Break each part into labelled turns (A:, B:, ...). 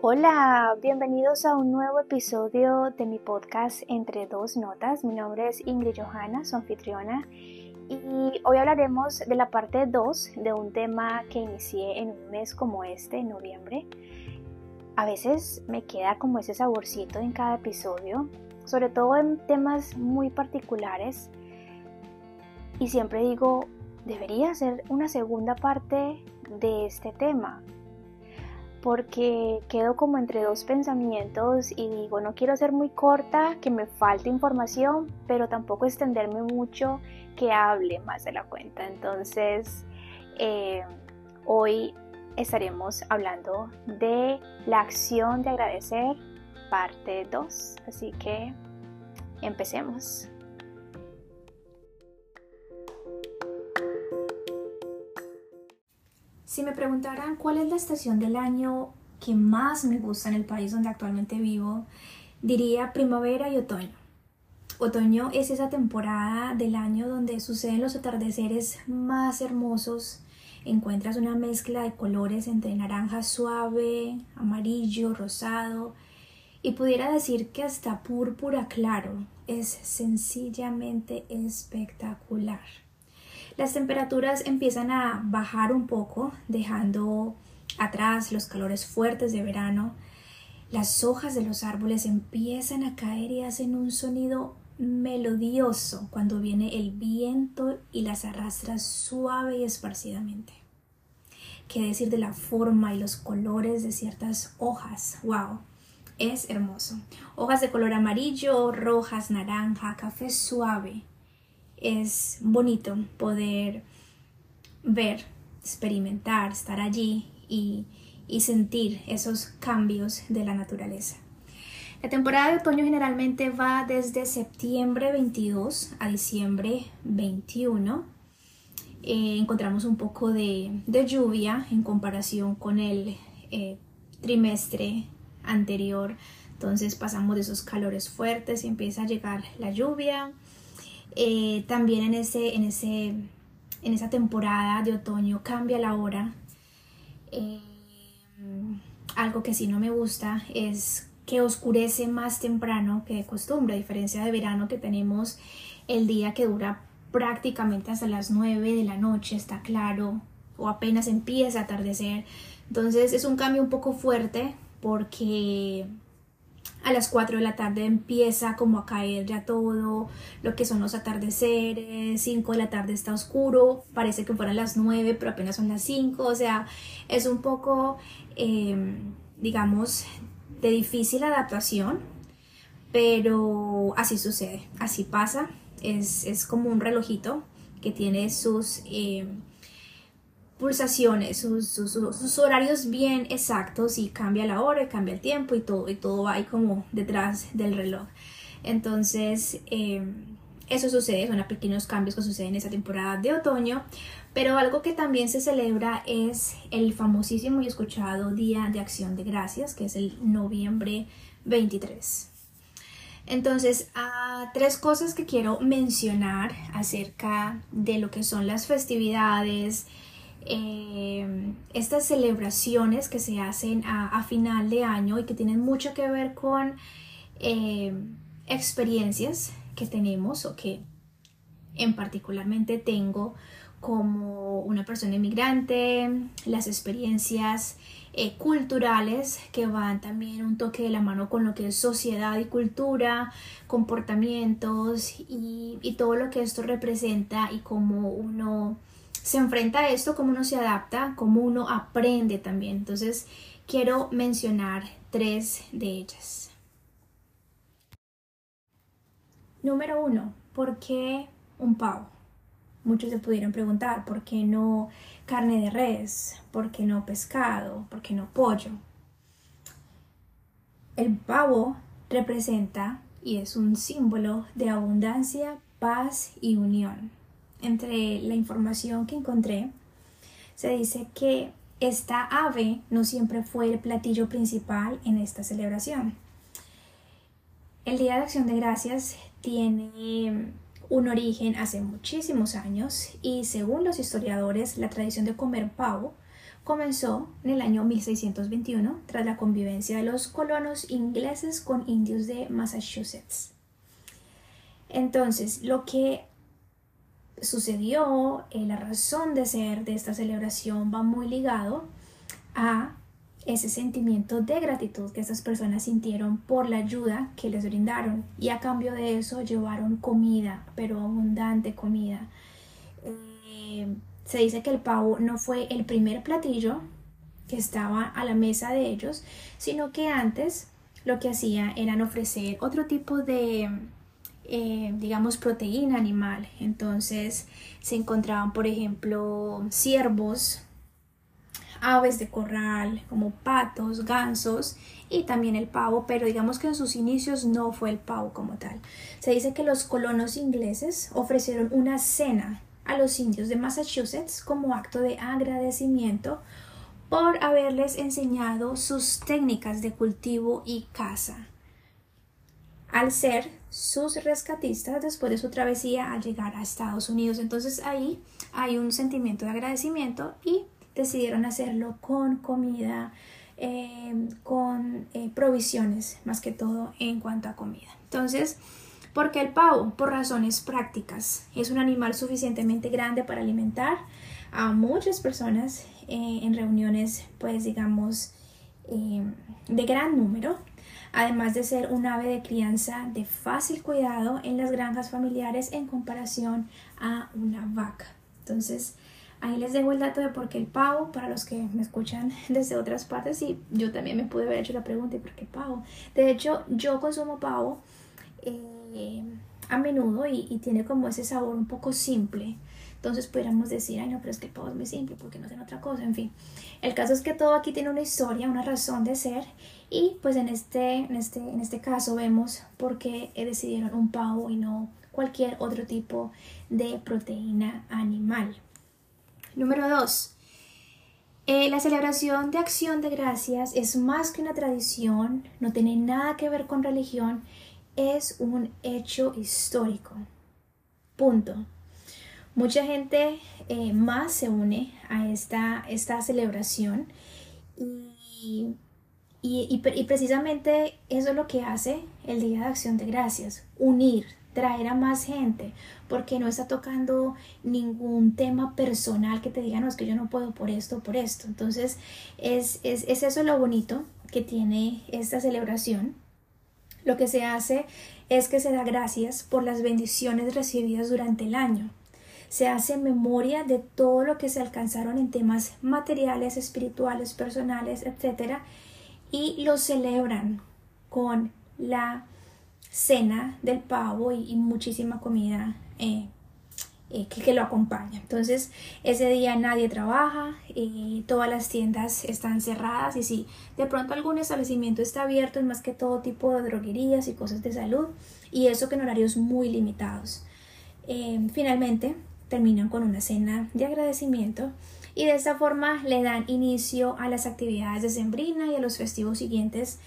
A: Hola, bienvenidos a un nuevo episodio de mi podcast Entre dos notas. Mi nombre es Ingrid Johanna, su anfitriona, y hoy hablaremos de la parte 2 de un tema que inicié en un mes como este, en noviembre. A veces me queda como ese saborcito en cada episodio, sobre todo en temas muy particulares. Y siempre digo, debería ser una segunda parte de este tema, porque quedo como entre dos pensamientos y digo, no quiero ser muy corta, que me falte información, pero tampoco extenderme mucho, que hable más de la cuenta. Entonces, eh, hoy estaremos hablando de la acción de agradecer, parte 2. Así que empecemos.
B: Si me preguntaran cuál es la estación del año que más me gusta en el país donde actualmente vivo, diría primavera y otoño. Otoño es esa temporada del año donde suceden los atardeceres más hermosos. Encuentras una mezcla de colores entre naranja suave, amarillo, rosado y pudiera decir que hasta púrpura claro. Es sencillamente espectacular. Las temperaturas empiezan a bajar un poco, dejando atrás los calores fuertes de verano. Las hojas de los árboles empiezan a caer y hacen un sonido melodioso cuando viene el viento y las arrastra suave y esparcidamente. ¿Qué decir de la forma y los colores de ciertas hojas? ¡Wow! Es hermoso. Hojas de color amarillo, rojas, naranja, café suave, es bonito poder ver, experimentar, estar allí y, sentir esos cambios de la naturaleza. La temporada de otoño generalmente va desde septiembre 22 a diciembre 21. Eh, encontramos un poco de, lluvia en comparación con el eh, trimestre anterior. Entonces pasamos de esos calores fuertes y empieza a llegar la lluvia. Eh, también en, ese, en, ese, en esa temporada de otoño cambia la hora. Eh, algo que sí no me gusta es que oscurece más temprano que de costumbre, a diferencia de verano que tenemos el día que dura prácticamente hasta las 9 de la noche, está claro, o apenas empieza a atardecer. Entonces es un cambio un poco fuerte porque a las 4 de la tarde empieza como a caer ya todo lo que son los atardeceres, 5 de la tarde está oscuro, parece que fueran las 9 pero apenas son las 5, o sea, es un poco, em, digamos, de difícil adaptación, pero así sucede, así pasa, es, es como un relojito que tiene sus... Em, pulsaciones, sus, horarios bien exactos y cambia la hora y cambia el tiempo y todo, y todo va ahí como detrás del reloj. Entonces, em, eso sucede, son pequeños cambios que suceden en esa temporada de otoño, pero algo que también se celebra es el famosísimo y escuchado Día de Acción de Gracias, que es el noviembre 23. Entonces, tres cosas que quiero mencionar acerca de lo que son las festividades, Em, estas celebraciones que se hacen a, final de año y que tienen mucho que ver con em, experiencias que tenemos o que en particularmente tengo como una persona inmigrante, las experiencias eh, culturales que van también un toque de la mano con lo que es sociedad y cultura, comportamientos y, y todo lo que esto representa y cómo uno se enfrenta a esto, cómo uno se adapta, cómo uno aprende también. Entonces, quiero mencionar tres de ellas. Número uno, ¿por qué un pavo? Muchos se pudieron preguntar, ¿por qué no carne de res? ¿Por qué no pescado? ¿Por qué no pollo? El pavo representa y es un símbolo de abundancia, paz y unión entre la información que encontré, se dice que esta ave no siempre fue el platillo principal en esta celebración. El Día de Acción de Gracias tiene un origen hace muchísimos años y según los historiadores la tradición de comer pavo comenzó en el año 1621 tras la convivencia de los colonos ingleses con indios de Massachusetts. Entonces, lo que sucedió, eh, la razón de ser de esta celebración va muy ligado a ese sentimiento de gratitud que estas personas sintieron por la ayuda que les brindaron y a cambio de eso llevaron comida, pero abundante comida. Eh, se dice que el pavo no fue el primer platillo que estaba a la mesa de ellos, sino que antes lo que hacía eran ofrecer otro tipo de, eh, digamos, proteína animal. Entonces se encontraban, por ejemplo, ciervos, aves de corral, como patos, gansos y también el pavo, pero digamos que en sus inicios no fue el pavo como tal. Se dice que los colonos ingleses ofrecieron una cena a los indios de Massachusetts como acto de agradecimiento por haberles enseñado sus técnicas de cultivo y caza. Al ser sus rescatistas después de su travesía al llegar a Estados Unidos. Entonces ahí hay un sentimiento de agradecimiento y decidieron hacerlo con comida, eh, con eh, provisiones, más que todo en cuanto a comida. Entonces, ¿por qué el pavo? Por razones prácticas. Es un animal suficientemente grande para alimentar a muchas personas eh, en reuniones, pues digamos, de gran número. Además de ser un ave de crianza de fácil cuidado en las granjas familiares en comparación a una vaca. Entonces, Ahí les dejo el dato de por qué el pavo, para los que me escuchan desde otras partes, y yo también me pude haber hecho la pregunta, ¿y por qué pavo? De hecho, yo consumo pavo eh, a menudo y, tiene como ese sabor un poco simple. Entonces pudiéramos decir, ay no, pero es que el pavo es muy simple, porque no tiene otra cosa? En fin, el caso es que todo aquí tiene una historia, una razón de ser, y pues en este, en este, en este caso vemos por qué decidieron un pavo y no cualquier otro tipo de proteína animal. Número 2. Eh, la celebración de acción de gracias es más que una tradición, no tiene nada que ver con religión, es un hecho histórico. Punto. Mucha gente eh, más se une a esta, esta celebración y, y, y precisamente eso es lo que hace el Día de Acción de Gracias, unir, traer a más gente, porque no está tocando ningún tema personal que te diga, no, es que yo no puedo por esto, por esto. Entonces, es, es, es eso lo bonito que tiene esta celebración. Lo que se hace es que se da gracias por las bendiciones recibidas durante el año. Se hace memoria de todo lo que se alcanzaron en temas materiales, espirituales, personales, etc. Y lo celebran con la cena del pavo y, muchísima comida eh, eh, que, lo acompaña. Entonces ese día nadie trabaja, y todas las tiendas están cerradas y si de pronto algún establecimiento está abierto es más que todo tipo de droguerías y cosas de salud y eso que en horarios muy limitados. Eh, finalmente terminan con una cena de agradecimiento y de esta forma le dan inicio a las actividades de Sembrina y a los festivos siguientes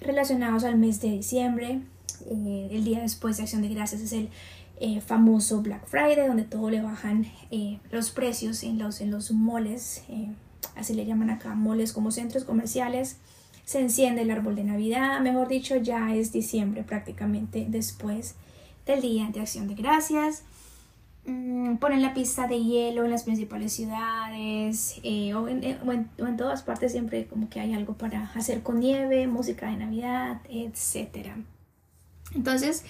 B: relacionados al mes de diciembre, eh, el día después de Acción de Gracias es el eh, famoso Black Friday, donde todo le bajan eh, los precios en los, en los moles, así le llaman acá, moles como centros comerciales. Se enciende el árbol de Navidad, mejor dicho, ya es diciembre prácticamente después del Día de Acción de Gracias. Mm, ponen la pista de hielo en las principales ciudades o, en, o, en, todas partes siempre como que hay algo para hacer con nieve, música de Navidad, etcétera. Entonces,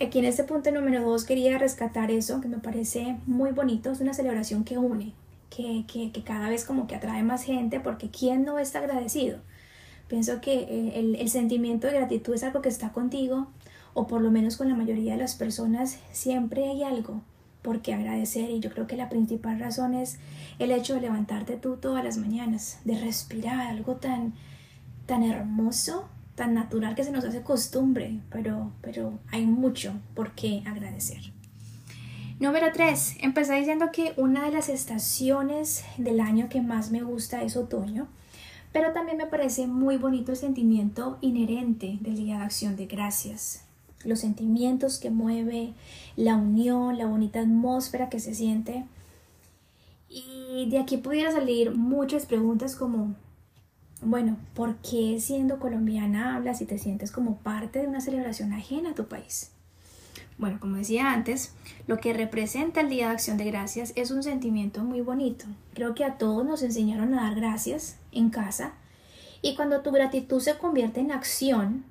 B: aquí en este punto número 2 quería rescatar eso que me parece muy bonito, es una celebración que une, que, que, que, cada vez como que atrae más gente porque ¿quién no está agradecido? Pienso que eh, el, el sentimiento de gratitud es algo que está contigo o por lo menos con la mayoría de las personas siempre hay algo por qué agradecer y yo creo que la principal razón es el hecho de levantarte tú todas las mañanas, de respirar algo tan, tan hermoso tan natural que se nos hace costumbre, pero, pero hay mucho por qué agradecer. Número 3. Empecé diciendo que una de las estaciones del año que más me gusta es otoño, pero también me parece muy bonito el sentimiento inherente del Día de Acción de Gracias. Los sentimientos que mueve, la unión, la bonita atmósfera que se siente. Y de aquí pudiera salir muchas preguntas como, bueno, ¿por qué siendo colombiana hablas y te sientes como parte de una celebración ajena a tu país? Bueno, como decía antes, lo que representa el Día de Acción de Gracias es un sentimiento muy bonito. Creo que a todos nos enseñaron a dar gracias en casa y cuando tu gratitud se convierte en acción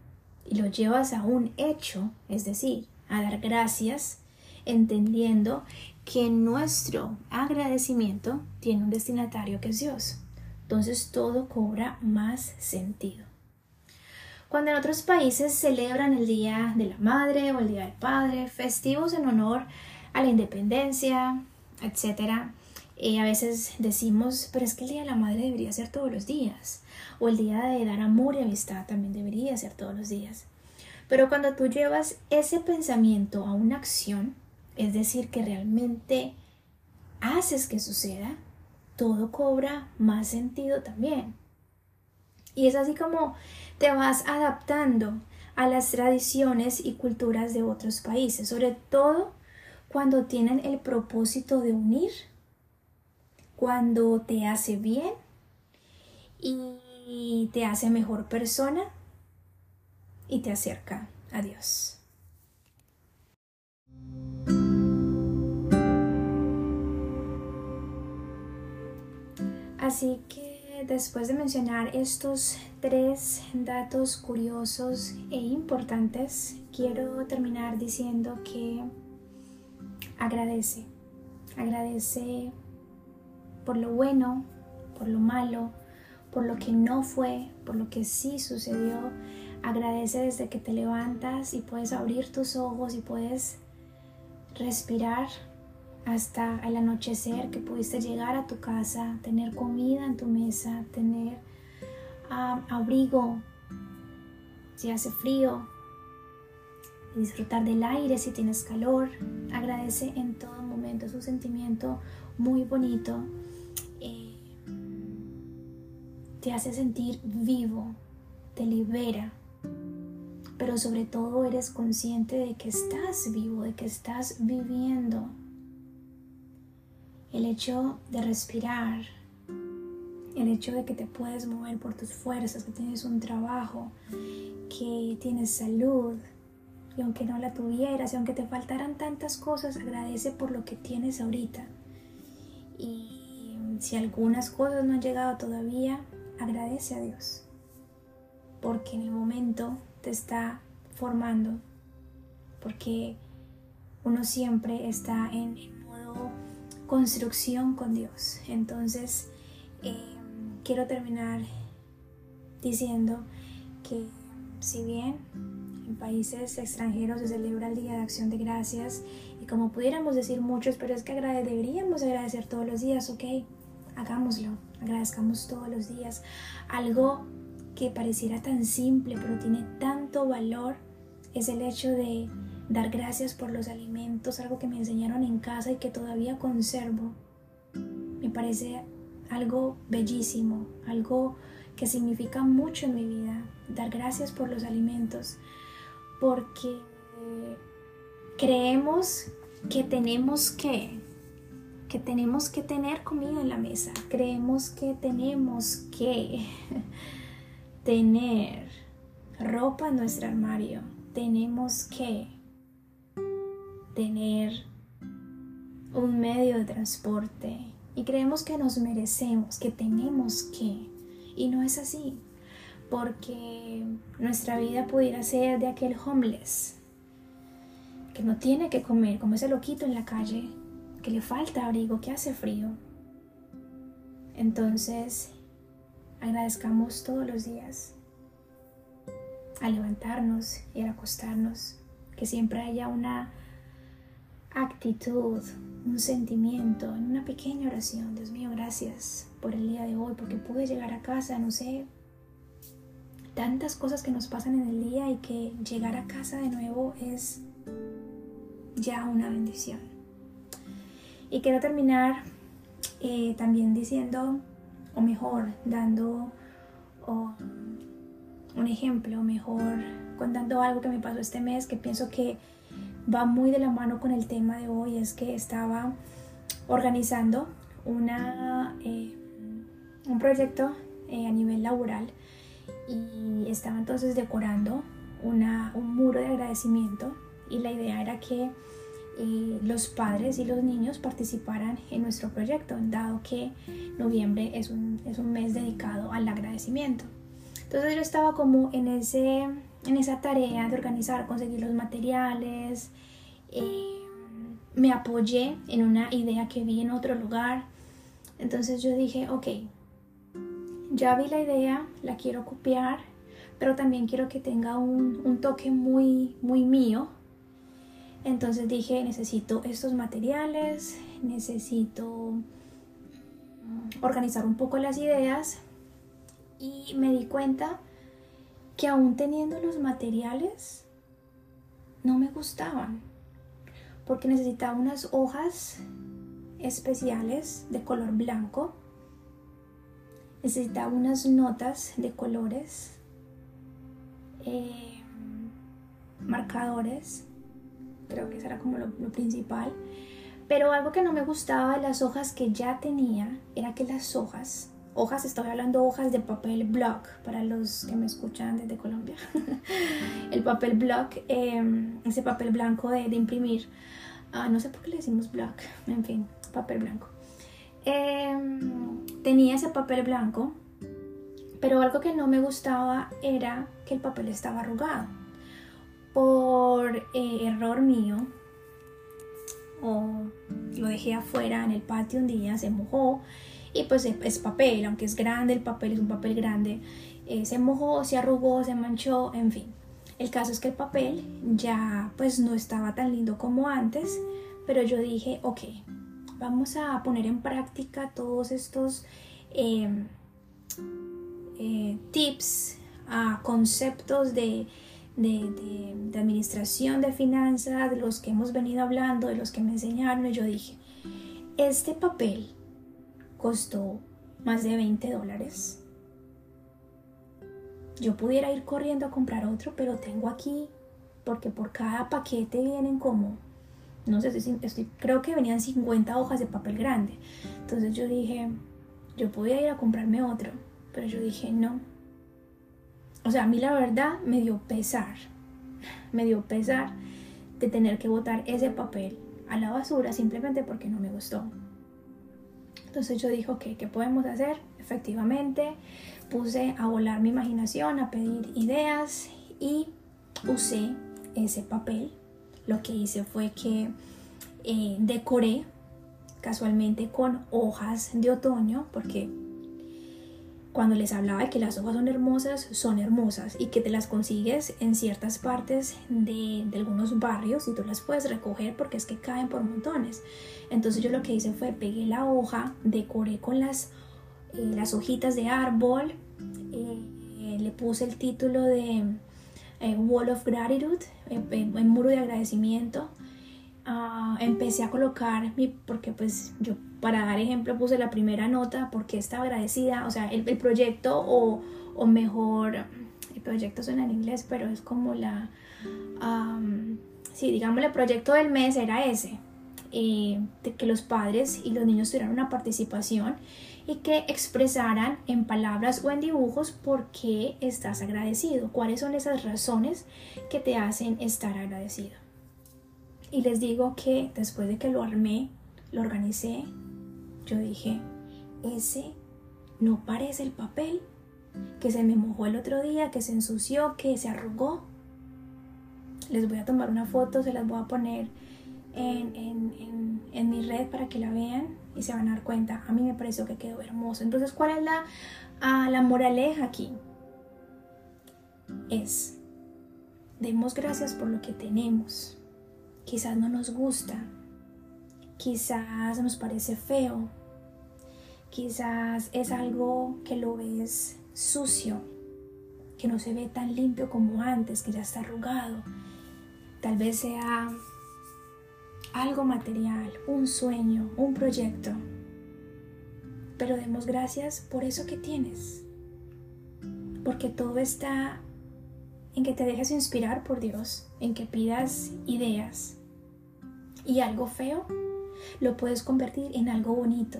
B: y lo llevas a un hecho, es decir, a dar gracias, entendiendo que nuestro agradecimiento tiene un destinatario que es Dios. Entonces todo cobra más sentido. Cuando en otros países celebran el Día de la Madre o el Día del Padre, festivos en honor a la independencia, etc., eh, a veces decimos, pero es que el Día de la Madre debería ser todos los días, o el Día de dar amor y amistad también debería ser todos los días. Pero cuando tú llevas ese pensamiento a una acción, es decir, que realmente haces que suceda, todo cobra más sentido también. Y es así como te vas adaptando a las tradiciones y culturas de otros países, sobre todo cuando tienen el propósito de unir, cuando te hace bien y te hace mejor persona y te acerca a Dios. Así que después de mencionar estos tres datos curiosos e importantes, quiero terminar diciendo que agradece, agradece por lo bueno, por lo malo, por lo que no fue, por lo que sí sucedió. Agradece desde que te levantas y puedes abrir tus ojos y puedes respirar hasta el anochecer que pudiste llegar a tu casa, tener comida en tu mesa, tener abrigo si hace frío, disfrutar del aire si tienes calor. Agradece en todo momento, es un sentimiento muy bonito. Te hace sentir vivo, te libera, pero sobre todo eres consciente de que estás vivo, de que estás viviendo el hecho de respirar, el hecho de que te puedes mover por tus fuerzas, que tienes un trabajo, que tienes salud, y aunque no la tuvieras, y aunque te faltaran tantas cosas, agradece por lo que tienes ahorita. Y si algunas cosas no han llegado todavía, agradece a Dios, porque en el momento te está formando, porque uno siempre está en, modo construcción con Dios. Entonces, eh, quiero terminar diciendo que si bien en países extranjeros se celebra el Día de Acción de Gracias y como pudiéramos decir muchos, pero es que deberíamos agradecer todos los días, ok, hagámoslo, agradezcamos todos los días. Algo que pareciera tan simple pero tiene tanto valor es el hecho de dar gracias por los alimentos, algo que me enseñaron en casa y que todavía conservo. Me parece algo bellísimo, algo que significa mucho en mi vida, dar gracias por los alimentos, porque creemos que tenemos que, que tenemos que tener comida en la mesa, creemos que tenemos que tener ropa en nuestro armario, tenemos que tener un medio de transporte. Y creemos que nos merecemos, que tenemos que. Y no es así, porque nuestra vida pudiera ser de aquel homeless que no tiene que comer, como ese loquito en la calle, que le falta abrigo, que hace frío. Entonces, agradezcamos todos los días a levantarnos y a acostarnos, que siempre haya una actitud, un sentimiento, en una pequeña oración. Dios mío, gracias por el día de hoy, porque pude llegar a casa, no sé, tantas cosas que nos pasan en el día y que llegar a casa de nuevo es ya una bendición. Y quiero terminar eh, también diciendo, o mejor, dando un ejemplo, mejor contando algo que me pasó este mes que pienso que va muy de la mano con el tema de hoy, es que estaba organizando una un proyecto eh, a nivel laboral y estaba entonces decorando una, un muro de agradecimiento y la idea era que eh, los padres y los niños participaran en nuestro proyecto, dado que noviembre es un, es un mes dedicado al agradecimiento. Entonces yo estaba como en, ese, en esa tarea de organizar, conseguir los materiales, eh, me apoyé en una idea que vi en otro lugar. Entonces yo dije, ok, ya vi la idea, la quiero copiar, pero también quiero que tenga un, un toque muy, muy mío. Entonces dije, necesito estos materiales, necesito mm, organizar un poco las ideas. Y me di cuenta que aún teniendo los materiales no me gustaban. Porque necesitaba unas hojas especiales de color blanco. Necesitaba unas notas de colores eh, marcadores creo que eso era como lo, principal pero algo que no me gustaba de las hojas que ya tenía era que las hojas hojas, estoy hablando hojas de papel block para los que me escuchan desde Colombia. el papel block, em, ese papel blanco de, imprimir. Ah, no sé por qué le decimos block, en fin, papel blanco. Em, tenía ese papel blanco, pero algo que no me gustaba era que el papel estaba arrugado. Por eh, error mío, o lo dejé afuera en el patio un día, se mojó y pues es papel, aunque es grande, el papel es un papel grande, eh, se mojó, se arrugó, se manchó, en fin. El caso es que el papel ya pues no estaba tan lindo como antes, pero yo dije, ok, vamos a poner en práctica todos estos em, eh, tips, uh, conceptos de, de, de, administración de finanzas, de los que hemos venido hablando, de los que me enseñaron, y yo dije, este papel costó más de 20 dólares. Yo pudiera ir corriendo a comprar otro, pero tengo aquí, porque por cada paquete vienen como, no sé, si estoy, creo que venían 50 hojas de papel grande. Entonces yo dije, yo podía ir a comprarme otro, pero yo dije, no. O sea, a mí la verdad me dio pesar, me dio pesar de tener que botar ese papel a la basura simplemente porque no me gustó. Entonces yo dije, ok, ¿qué podemos hacer? Efectivamente, puse a volar mi imaginación, a pedir ideas y usé ese papel. Lo que hice fue que eh, decoré casualmente con hojas de otoño, porque cuando les hablaba de que las hojas son hermosas, son hermosas y que te las consigues en ciertas partes de, algunos barrios y tú las puedes recoger porque es que caen por montones. Entonces yo lo que hice fue pegué la hoja, decoré con las, eh, las hojitas de árbol, eh, le puse el título de eh, Wall of Gratitude, en muro de agradecimiento. Ah, empecé a colocar mi, porque pues yo para dar ejemplo puse la primera nota porque estaba agradecida, o sea, el, proyecto o, o, mejor, el proyecto suena en inglés, pero es como la, sí, digamos, el proyecto del mes era ese, eh, de que los padres y los niños tuvieran una participación y que expresaran en palabras o en dibujos por qué estás agradecido, cuáles son esas razones que te hacen estar agradecido. Y les digo que después de que lo armé, lo organicé, yo dije, ese no parece el papel que se me mojó el otro día, que se ensució, que se arrugó. Les voy a tomar una foto, se las voy a poner en, en, mi red para que la vean y se van a dar cuenta. A mí me pareció que quedó hermoso. Entonces, ¿cuál es la, la moraleja aquí? Es, demos gracias por lo que tenemos. Quizás no nos gusta, quizás nos parece feo, quizás es algo que lo ves sucio, que no se ve tan limpio como antes, que ya está arrugado. Tal vez sea algo material, un sueño, un proyecto. Pero demos gracias por eso que tienes. Porque todo está en que te dejes inspirar por Dios, en que pidas ideas. Y algo feo lo puedes convertir en algo bonito.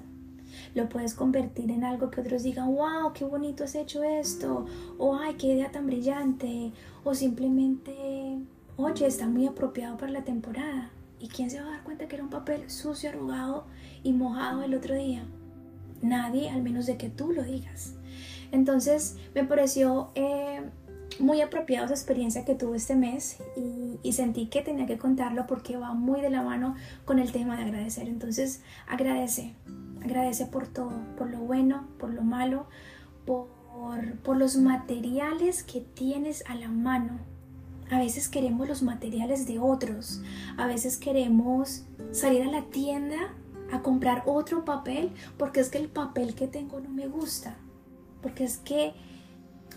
B: Lo puedes convertir en algo que otros digan, wow, qué bonito has hecho esto, o ay, qué idea tan brillante, o simplemente, oye, está muy apropiado para la temporada. ¿Y quién se va a dar cuenta que era un papel sucio, arrugado y mojado el otro día? Nadie, al menos de que tú lo digas. Entonces me pareció eh, muy apropiada esa experiencia que tuve este mes y, y, sentí que tenía que contarlo porque va muy de la mano con el tema de agradecer. Entonces agradece, agradece por todo, por lo bueno, por lo malo, por, por los materiales que tienes a la mano. A veces queremos los materiales de otros, a veces queremos salir a la tienda a comprar otro papel porque es que el papel que tengo no me gusta, porque es que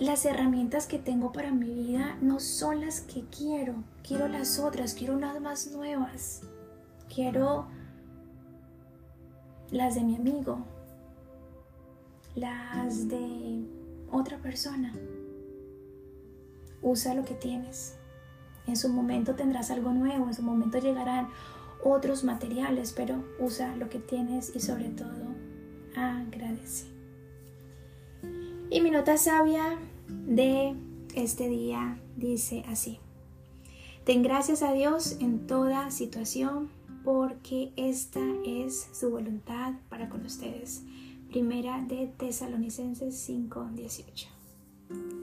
B: las herramientas que tengo para mi vida no son las que quiero. Quiero las otras, quiero unas más nuevas. Quiero las de mi amigo, las de otra persona. Usa lo que tienes. En su momento tendrás algo nuevo, en su momento llegarán otros materiales, pero usa lo que tienes y sobre todo agradece. Y mi nota sabia de este día dice así. Ten gracias a Dios en toda situación porque esta es su voluntad para con ustedes. Primera de Tesalonicenses 5:18.